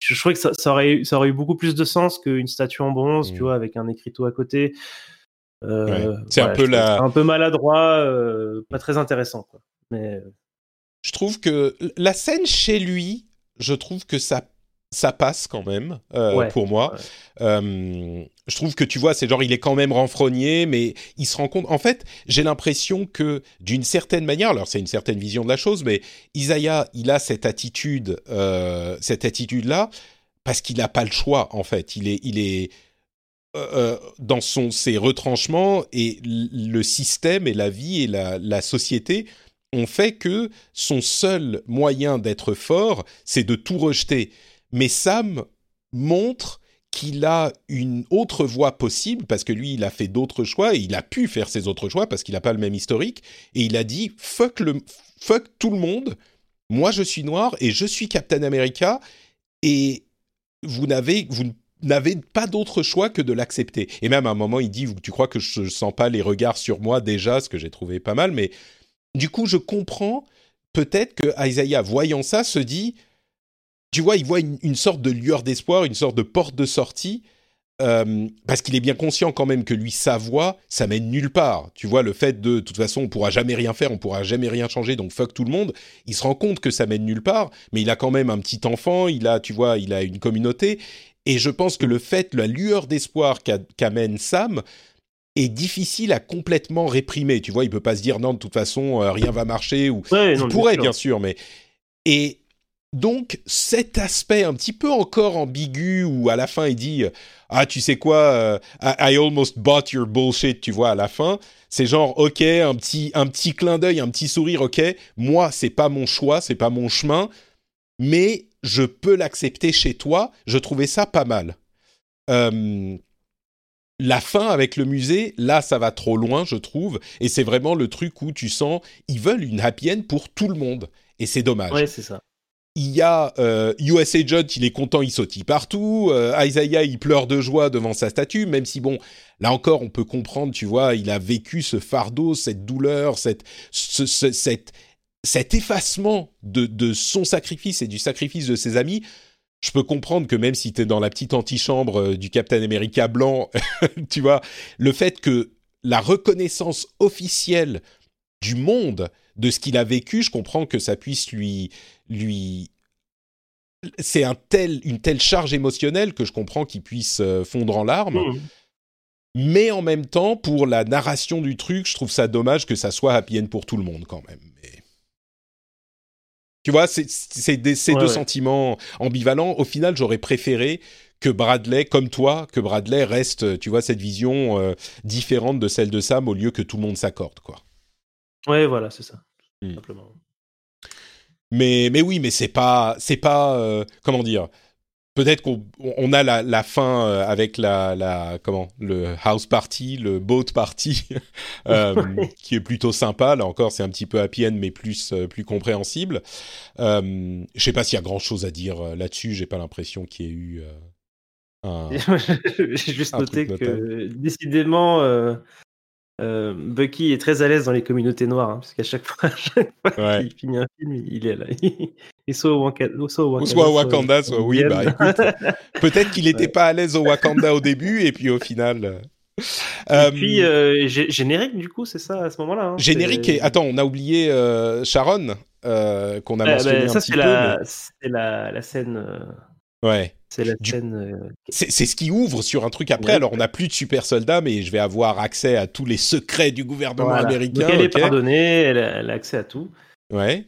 Je, trouvais que ça, ça, aurait, ça aurait eu beaucoup plus de sens qu'une statue en bronze, tu mm. vois, avec un écriteau à côté. Euh, C'est un peu la. Un peu maladroit, euh, pas très intéressant, quoi. Mais. je trouve que la scène chez lui, je trouve que ça ça passe quand même euh, Ouais, pour moi. ouais. Euh, je trouve que tu vois, c'est genre il est quand même renfrogné, mais il se rend compte. En fait, j'ai l'impression que d'une certaine manière, alors c'est une certaine vision de la chose, mais Isaiah, il a cette attitude, euh, cette attitude là, parce qu'il n'a pas le choix. En fait, il est, il est dans son ses retranchements et le système et la vie et la, la société ont fait que son seul moyen d'être fort, c'est de tout rejeter. Mais Sam montre qu'il a une autre voie possible parce que lui, il a fait d'autres choix et il a pu faire ses autres choix parce qu'il n'a pas le même historique. Et il a dit fuck, le, fuck tout le monde. Moi, je suis noir et je suis Captain America et vous n'avez vous n'avez pas d'autre choix que de l'accepter. Et même à un moment, il dit tu crois que je sens pas les regards sur moi déjà, ce que j'ai trouvé pas mal. Mais du coup, je comprends peut-être que Isaiah, voyant ça, se dit tu vois, il voit une, une sorte de lueur d'espoir, une sorte de porte de sortie, euh, parce qu'il est bien conscient quand même que lui, sa voix, ça mène nulle part. Tu vois, le fait de, de toute façon, on pourra jamais rien faire, on pourra jamais rien changer, donc fuck tout le monde. Il se rend compte que ça mène nulle part, mais il a quand même un petit enfant, il a, tu vois, il a une communauté, et je pense que le fait, la lueur d'espoir qu'a- qu'amène Sam, est difficile à complètement réprimer. Tu vois, il peut pas se dire non, de toute façon, euh, rien va marcher, ou Ouais, il non, pourrait, sûr. bien sûr, mais. Et donc, cet aspect un petit peu encore ambigu, où à la fin il dit Ah, tu sais quoi, euh, I, I almost bought your bullshit, tu vois, à la fin, c'est genre, ok, un petit, un petit clin d'œil, un petit sourire, ok, moi, c'est pas mon choix, c'est pas mon chemin, mais je peux l'accepter chez toi, je trouvais ça pas mal. Euh, la fin avec le musée, là, ça va trop loin, je trouve, et c'est vraiment le truc où tu sens, ils veulent une happy end pour tout le monde, et c'est dommage Ouais, c'est ça. Il y a euh, USA Judd, il est content, il sautille partout. Euh, Isaiah, il pleure de joie devant sa statue, même si bon, là encore, on peut comprendre, tu vois, il a vécu ce fardeau, cette douleur, cette, ce- ce- cet effacement de, de son sacrifice et du sacrifice de ses amis. Je peux comprendre que même si tu es dans la petite antichambre euh, du Captain America blanc, tu vois, le fait que la reconnaissance officielle du monde de ce qu'il a vécu, je comprends que ça puisse lui lui c'est un tel une telle charge émotionnelle que je comprends qu'il puisse euh, fondre en larmes Mhm. mais en même temps pour la narration du truc je trouve ça dommage que ça soit happy end pour tout le monde quand même mais tu vois c'est ces Ouais, deux ouais. sentiments ambivalents au final j'aurais préféré que Bradley comme toi que Bradley reste tu vois cette vision euh, différente de celle de Sam au lieu que tout le monde s'accorde quoi Ouais, voilà, c'est ça. Simplement. Mais, mais oui, mais c'est pas, c'est pas, euh, comment dire. Peut-être qu'on on a la, la fin euh, avec la, la, comment, le house party, le boat party, euh, qui est plutôt sympa. Là encore, c'est un petit peu happy end, mais plus, plus compréhensible. Euh, je sais pas s'il y a grand chose à dire là-dessus. J'ai pas l'impression qu'il y ait eu un. J'ai juste noté que décidément, euh, Bucky est très à l'aise dans les communautés noires, hein, parce qu'à chaque fois, à chaque fois Ouais. qu'il finit un film, il est là. Il soit au soit au Ou Wakanda, soit au Wakanda, soit oui, au bah écoute, peut-être qu'il n'était pas à l'aise au Wakanda au début, et puis au final. euh, Et euh, puis, euh, gé- générique, du coup, c'est ça à ce moment-là. hein, Générique et attends, on a oublié Sharon qu'on a Ouais, mentionné bah, un ça, petit peu. la, c'est la, la scène. Ouais, C'est la Du- scène. euh, c'est ce qui ouvre sur un truc après. Ouais. Alors on n'a plus de super soldats, mais je vais avoir accès à tous les secrets du gouvernement voilà. américain. Donc, elle est pardonnée, elle a, elle a accès à tout. Ouais.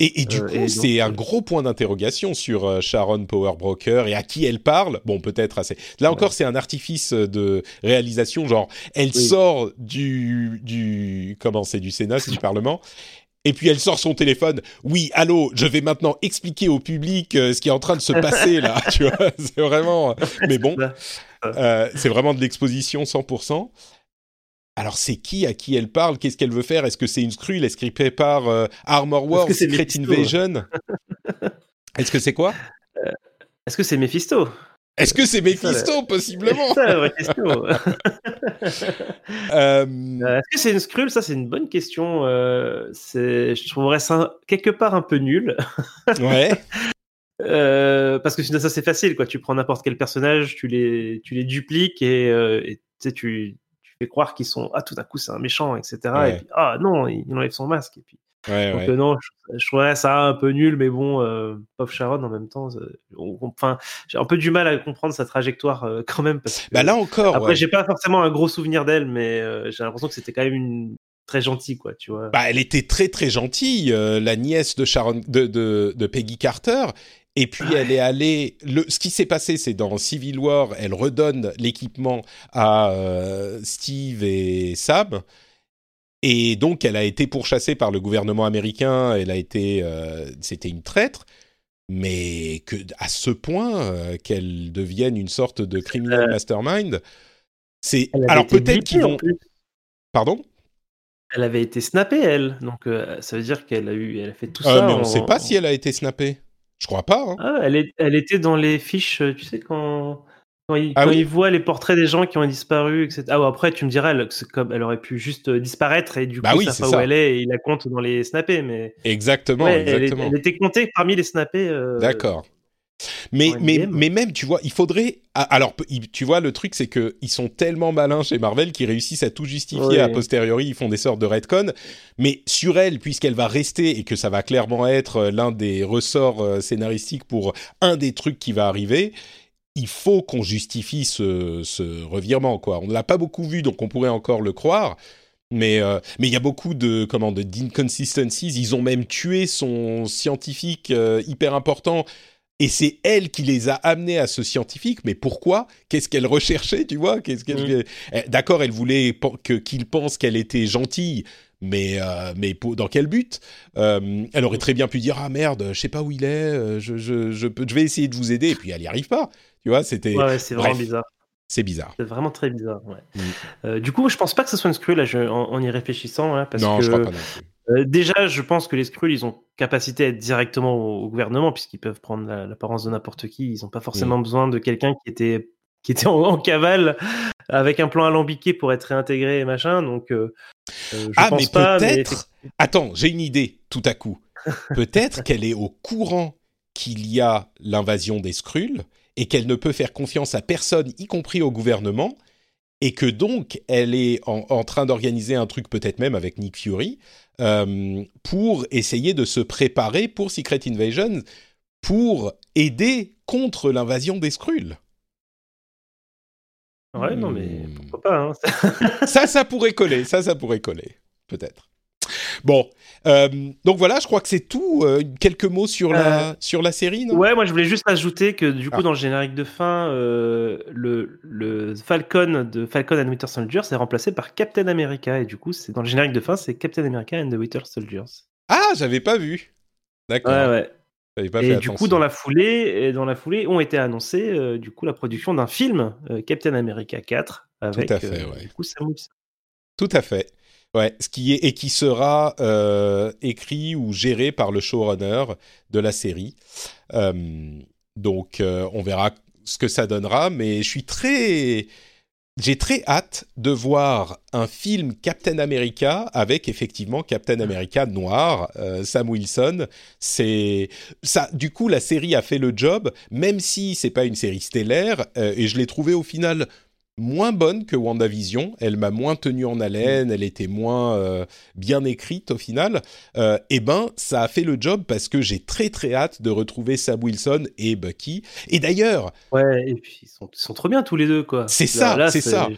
Et, et du Euh, coup, c'est un euh, gros point d'interrogation sur Sharon Powerbroker et à qui elle parle. Bon, peut-être assez. Là encore, c'est un artifice de réalisation. Genre, elle Oui. sort du du comment c'est du Sénat, c'est du Parlement. Et puis elle sort son téléphone. Oui, allô, je vais maintenant expliquer au public euh, ce qui est en train de se passer là. tu vois, c'est vraiment. Mais bon, euh, c'est vraiment de l'exposition 100%. Alors c'est qui à qui elle parle? Qu'est-ce qu'elle veut faire? Est-ce que c'est une Skrull Est-ce qu'elle prépare euh, Armor Wars, Secret Invasion? Est-ce que c'est quoi? Est-ce que c'est Mephisto? Est-ce que c'est Mephisto possiblement C'est la vraie question. Euh, Est-ce que c'est une Skrull Ça, c'est une bonne question. Euh, je trouverais ça quelque part un peu nul. Ouais, Euh, parce que sinon, ça, c'est facile. Quoi. Tu prends n'importe quel personnage, tu les, tu les dupliques et, euh, et tu, sais, tu, tu fais croire qu'ils sont. Ah, tout d'un coup, c'est un méchant, etc. Ouais. Et puis, ah non, il, il enlève son masque. Et puis, Ouais, Donc ouais. euh, non, je, je trouverais ça un peu nul, mais bon, euh, pauvre Sharon en même temps. euh, on- Enfin, j'ai un peu du mal à comprendre sa trajectoire euh, quand même. Parce que, Bah là encore, après, ouais. j'ai pas forcément un gros souvenir d'elle, mais euh, j'ai l'impression que c'était quand même une très gentille, quoi, tu vois. Bah, elle était très très gentille, la nièce de Sharon, de, de, de Peggy Carter. Et puis elle est allée. Le, ce qui s'est passé, c'est dans Civil War, elle redonne l'équipement à Steve et Sam. Et donc, elle a été pourchassée par le gouvernement américain. Elle a été, euh, c'était une traître, mais que à ce point euh, qu'elle devienne une sorte de criminel mastermind. C'est alors peut-être qu'ils vont. Pardon? Elle avait été snappée, elle. Donc, euh, ça veut dire qu'elle a eu, elle a fait tout Euh, ça. mais on ne en- sait pas si elle a été snappée. Je crois pas. hein. Ah, elle, est, elle était dans les fiches, euh, tu sais, quand, quand, il, Ah quand oui il voit les portraits des gens qui ont disparu, etc. Ah, ouais, après, tu me dirais, elle, comme, elle aurait pu juste euh, disparaître et du Bah coup, oui, ça pas où elle est et il la compte dans les snappés. Mais Exactement, ouais, exactement. elle était comptée parmi les snappés. euh, D'accord. Mais, mais, mais même, tu vois, il faudrait. ah, Alors, tu vois, le truc, c'est que ils sont tellement malins chez Marvel qu'ils réussissent à tout justifier Ouais. a posteriori. Ils font des sortes de retcon. Mais sur elle, puisqu'elle va rester et que ça va clairement être euh, l'un des ressorts scénaristiques pour un des trucs qui va arriver, il faut qu'on justifie ce, ce revirement, quoi. On ne l'a pas beaucoup vu, donc on pourrait encore le croire. Mais euh, mais il y a beaucoup de comment de d'inconsistencies. Ils ont même tué son scientifique euh, hyper important. Et c'est elle qui les a amenés à ce scientifique. Mais pourquoi? Qu'est-ce qu'elle recherchait, tu vois? Qu'est-ce qu'elle Eh, D'accord, elle voulait que qu'il pense qu'elle était gentille, mais euh, mais pour- dans quel but? Euh, Elle aurait très bien pu dire ah merde, je sais pas où il est, je je je, je vais essayer de vous aider. Et puis elle y arrive pas. Tu vois, c'était Ouais, ouais, c'est vraiment bizarre. c'est bizarre. C'est vraiment très bizarre. Ouais. Mm. Euh, du coup, je pense pas que ce soit une screw là, je- en, en y réfléchissant, là, parce non, que je crois pas non plus. Euh, déjà, je pense que les Skrulls, ils ont capacité à être directement au, au gouvernement, puisqu'ils peuvent prendre la- l'apparence de n'importe qui. Ils n'ont pas forcément Mm. besoin de quelqu'un qui était, qui était en, en cavale avec un plan alambiqué pour être réintégré et machin. Donc, euh, je Ah, pense mais peut-être. Attends, j'ai une idée tout à coup. Peut-être qu'elle est au courant qu'il y a l'invasion des Skrulls et qu'elle ne peut faire confiance à personne, y compris au gouvernement, et que donc elle est en, en train d'organiser un truc peut-être même avec Nick Fury euh, pour essayer de se préparer pour Secret Invasion, pour aider contre l'invasion des Skrulls. Ouais, non, mais Hmm. pourquoi pas. hein. ça, ça pourrait coller. Ça, ça pourrait coller. Peut-être. Bon. euh, donc voilà, je crois que c'est tout. Euh, quelques mots sur, la, sur la série, non? Ouais, moi je voulais juste ajouter que du coup Ah. dans le générique de fin, euh, le, le Falcon de Falcon and Winter Soldier c'est remplacé par Captain America et du coup c'est dans le générique de fin c'est Captain America and the Winter Soldiers. Ah, j'avais pas vu. D'accord. Ouais ouais. Pas Et fait du coup dans la foulée, dans la foulée ont été annoncés euh, du coup la production d'un film euh, Captain America 4 avec à fait, euh, ouais. du coup. Tout à fait. Ouais, ce qui est et qui sera euh, écrit ou géré par le showrunner de la série. Euh, donc, euh, on verra ce que ça donnera, mais je suis très, j'ai très hâte de voir un film Captain America avec effectivement Captain America noir, euh, Sam Wilson. C'est ça. Du coup, la série a fait le job, même si c'est pas une série stellaire, euh, et je l'ai trouvé au final moins bonne que WandaVision. Elle m'a moins tenu en haleine, elle était moins euh, bien écrite au final. Euh, et ben, ça a fait le job parce que j'ai très très hâte de retrouver Sam Wilson et Bucky. Et d'ailleurs, Ouais et puis ils sont, ils sont trop bien tous les deux quoi. C'est ça, c'est ça.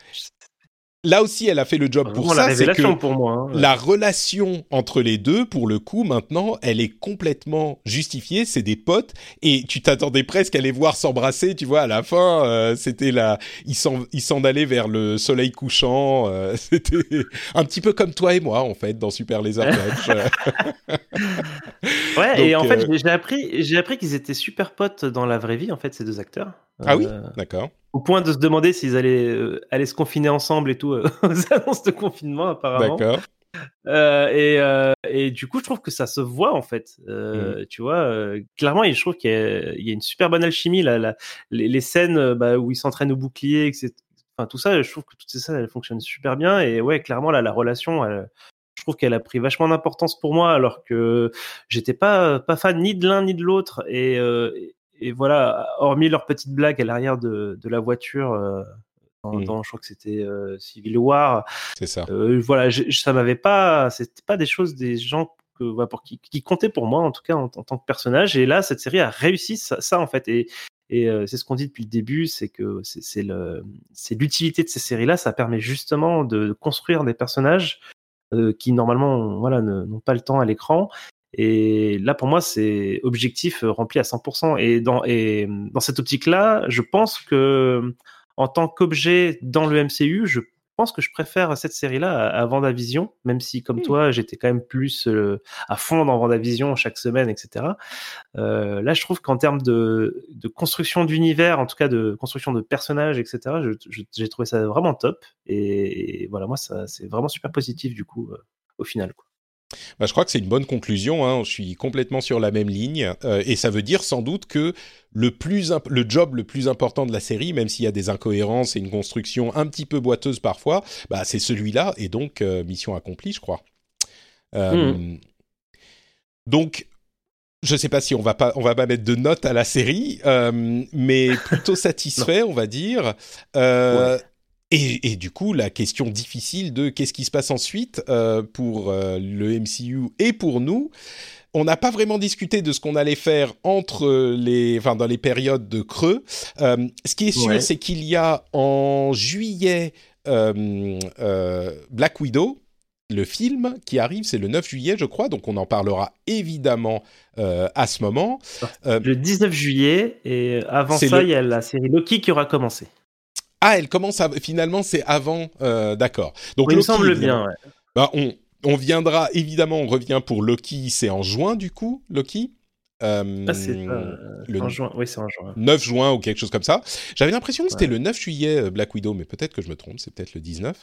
Là aussi, elle a fait le job Vraiment pour ça. C'est que pour moi. hein. la relation entre les deux, pour le coup, maintenant, elle est complètement justifiée. C'est des potes et tu t'attendais presque à les voir s'embrasser. Tu vois, à la fin, euh, c'était la, ils s'en, ils s'en allaient vers le soleil couchant. euh, c'était un petit peu comme toi et moi, en fait, dans Super Laser. Euh, Ouais, et en fait, euh, j'ai- j'ai appris, j'ai appris qu'ils étaient super potes dans la vraie vie, en fait, ces deux acteurs. Ah oui, Euh, d'accord. Au point de se demander s'ils allaient euh, aller se confiner ensemble et tout, euh, aux annonces de confinement, apparemment. D'accord. Euh, et, euh, et du coup, je trouve que ça se voit, en fait. Mm. Tu vois, clairement, je trouve qu'il y, a- il y a une super bonne alchimie. Là, là. Les, les scènes bah, où ils s'entraînent au bouclier, etc. Enfin, tout ça, je trouve que toutes ces scènes, elles fonctionnent super bien. Et ouais, clairement, là, la relation, elle- je trouve qu'elle a pris vachement d'importance pour moi, alors que j'étais pas, pas fan ni de l'un ni de l'autre. Et, et- voilà, hormis leur petite blague à l'arrière de, de la voiture, euh, dans, Mm. dans- je crois que c'était euh, Civil War, C'est ça. euh, voilà, je- je- ça m'avait pas, c'était pas des choses des gens que voilà, pour qui, qui comptait pour moi en tout cas en, en tant que personnage. Et là, cette série a réussi ça, ça en fait. Et, et euh, c'est ce qu'on dit depuis le début, c'est que c'est l'utilité de ces séries-là. Ça permet justement de construire des personnages qui normalement voilà n'ont pas le temps à l'écran. Et là, pour moi, c'est objectif euh, rempli à 100%. Et dans, et dans cette optique-là, je pense que en tant qu'objet dans le MCU, je pense que je préfère cette série-là à, WandaVision, même si, comme toi, j'étais quand même plus euh, à fond dans WandaVision chaque semaine, etc. Euh, là, je trouve qu'en termes de, de construction d'univers, en tout cas de construction de personnages, etc., j'ai trouvé ça vraiment top. Et, et voilà, moi, c'est vraiment super positif, du coup, euh, au final. Quoi. Bah, je crois que c'est une bonne conclusion. Hein. Je suis complètement sur la même ligne. Euh, et ça veut dire sans doute que le, plus imp- le job le plus important de la série, même s'il y a des incohérences et une construction un petit peu boiteuse parfois, bah, c'est celui-là. Et donc, euh, mission accomplie, je crois. Euh, Donc, je ne sais pas si on va pas, on va pas mettre de notes à la série, mais plutôt satisfait, on va dire. Euh, et, et du coup, la question difficile de qu'est-ce qui se passe ensuite euh, pour euh, le MCU et pour nous. On n'a pas vraiment discuté de ce qu'on allait faire entre les, enfin, dans les périodes de creux. Euh, ce qui est sûr, Ouais. c'est qu'il y a en juillet Black Widow, le film qui arrive, c'est le 9 juillet, je crois, donc on en parlera évidemment euh, à ce moment. Euh, Le 19 juillet, et avant ça, le- il y a la série Loki qui aura commencé. Ah, elle commence à, finalement, c'est avant, euh, d'accord. Donc il me Loki, semble bien. ouais. Bah, on, on viendra, évidemment, on revient pour Loki, c'est en juin du coup, Loki? Euh, Ah, c'est euh, le en juin. Oui, c'est en juin. 9 juin ou quelque chose comme ça. J'avais l'impression que c'était Ouais. le 9 juillet Black Widow, mais peut-être que je me trompe, c'est peut-être le 19.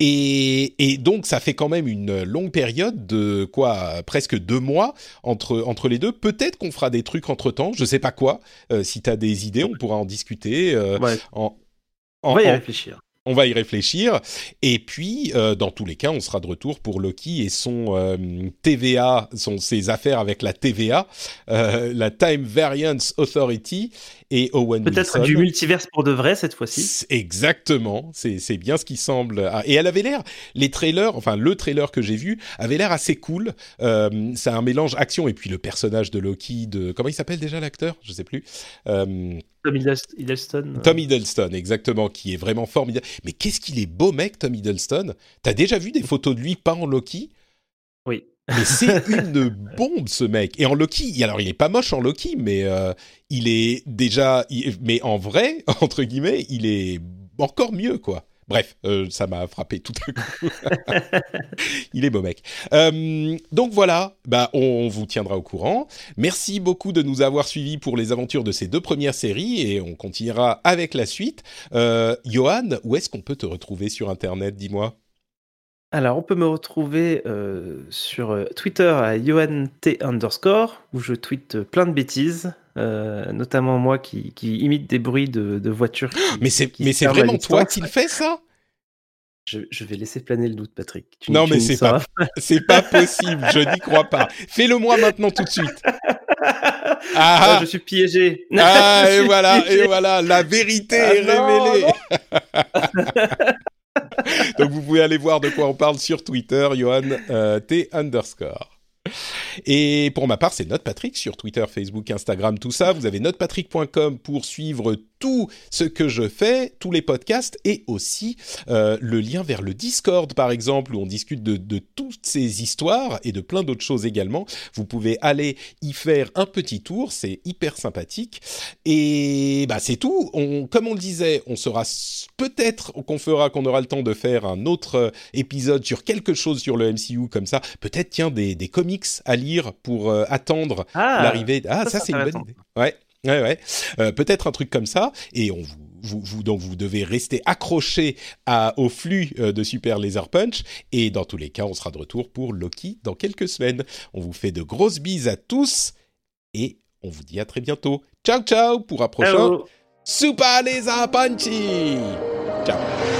Et, et donc ça fait quand même une longue période de quoi, presque deux mois entre, entre les deux. Peut-être qu'on fera des trucs entre-temps, je sais pas quoi. Euh, si tu as des idées, on pourra en discuter. Ouais, en, on en- va y en- réfléchir. on va y réfléchir. Et puis, euh, dans tous les cas, on sera de retour pour Loki et son euh, TVA, son, ses affaires avec la TVA, euh, la Time Variance Authority et Owen Peut-être du multiverse pour de vrai cette fois-ci. Exactement, c'est bien ce qui semble. ah, Et elle avait l'air, les trailers, enfin le trailer que j'ai vu avait l'air assez cool. Euh, c'est un mélange action et puis le personnage de Loki, de comment il s'appelle déjà l'acteur, je sais plus. Tom Hiddleston. Euh, Tom Hiddleston, exactement, qui est vraiment formidable. Mais qu'est-ce qu'il est beau mec, Tom Hiddleston? T'as déjà vu des photos de lui pas en Loki? Oui. Mais c'est une bombe ce mec. Et en Loki, alors il est pas moche en Loki, mais euh, il est déjà, il- mais en vrai, entre guillemets, il est encore mieux quoi. Bref, euh, ça m'a frappé tout à coup. il est beau mec. Euh, donc voilà, bah on vous tiendra au courant. Merci beaucoup de nous avoir suivis pour les aventures de ces deux premières séries et on continuera avec la suite. Euh, Johan, où est-ce qu'on peut te retrouver sur Internet Dis-moi? Alors, on peut me retrouver euh, sur euh, Twitter à YohanT underscore, où je tweete euh, plein de bêtises, notamment moi qui, qui imite des bruits de, de voitures. qui- Mais c'est mais vraiment toi qui le fais ça? Je, je vais laisser planer le doute, Patrick. Tu- Non, mais c'est C'est pas possible, je n'y crois pas. Fais-le moi maintenant tout de suite. Ah, Ah, je suis piégé. ah et voilà, piégé. et voilà, la vérité Ah est non, révélée. Donc vous pouvez aller voir de quoi on parle sur Twitter, Johan euh, T underscore. Et pour ma part, c'est NotePatrick sur Twitter, Facebook, Instagram, tout ça. Vous avez notepatrick.com pour suivre tout ce que je fais, tous les podcasts et aussi euh, le lien vers le Discord, par exemple, où on discute de, toutes ces histoires et de plein d'autres choses également. Vous pouvez aller y faire un petit tour, c'est hyper sympathique. Et bah c'est tout. Comme on le disait, on sera peut-être qu'on fera, qu'on aura le temps de faire un autre euh, épisode sur quelque chose sur le MCU comme ça. Peut-être tiens des comics à lire pour euh, attendre Ah, l'arrivée. Ah, ça, ça, c'est une bonne idée. Ouais, ouais, ouais. Euh, Peut-être un truc comme ça. Et on vous, vous, vous- donc vous devez rester accroché à, au flux euh, de Super Laser Punch. Et dans tous les cas, on sera de retour pour Loki dans quelques semaines. On vous fait de grosses bises à tous et on vous dit à très bientôt. Ciao, ciao pour un prochain. Super Laser Punchy. Ciao.